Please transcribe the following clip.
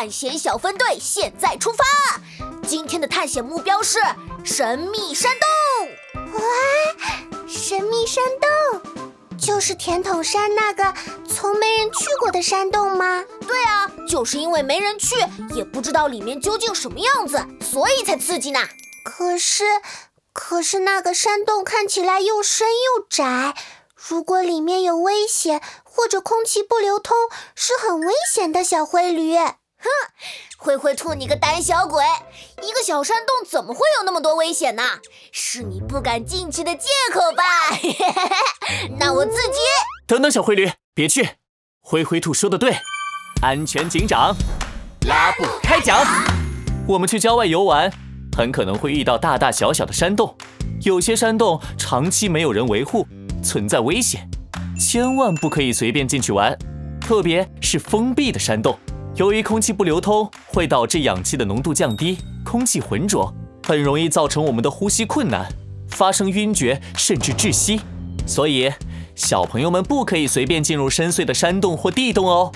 探险小分队现在出发。今天的探险目标是神秘山洞。哇，神秘山洞，就是甜筒山那个从没人去过的山洞吗？对啊，就是因为没人去，也不知道里面究竟什么样子，所以才刺激呢。可是，可是那个山洞看起来又深又窄。如果里面有危险，或者空气不流通，是很危险的。小灰驴，哼，灰灰兔，你个胆小鬼！一个小山洞怎么会有那么多危险呢？是你不敢进去的借口吧？那我自己……等等，小灰驴，别去！灰灰兔说的对，安全警长拉布开讲。我们去郊外游玩，很可能会遇到大大小小的山洞，有些山洞长期没有人维护。存在危险，千万不可以随便进去玩，特别是封闭的山洞。由于空气不流通，会导致氧气的浓度降低，空气浑浊，很容易造成我们的呼吸困难，发生晕厥甚至窒息。所以，小朋友们不可以随便进入深邃的山洞或地洞哦。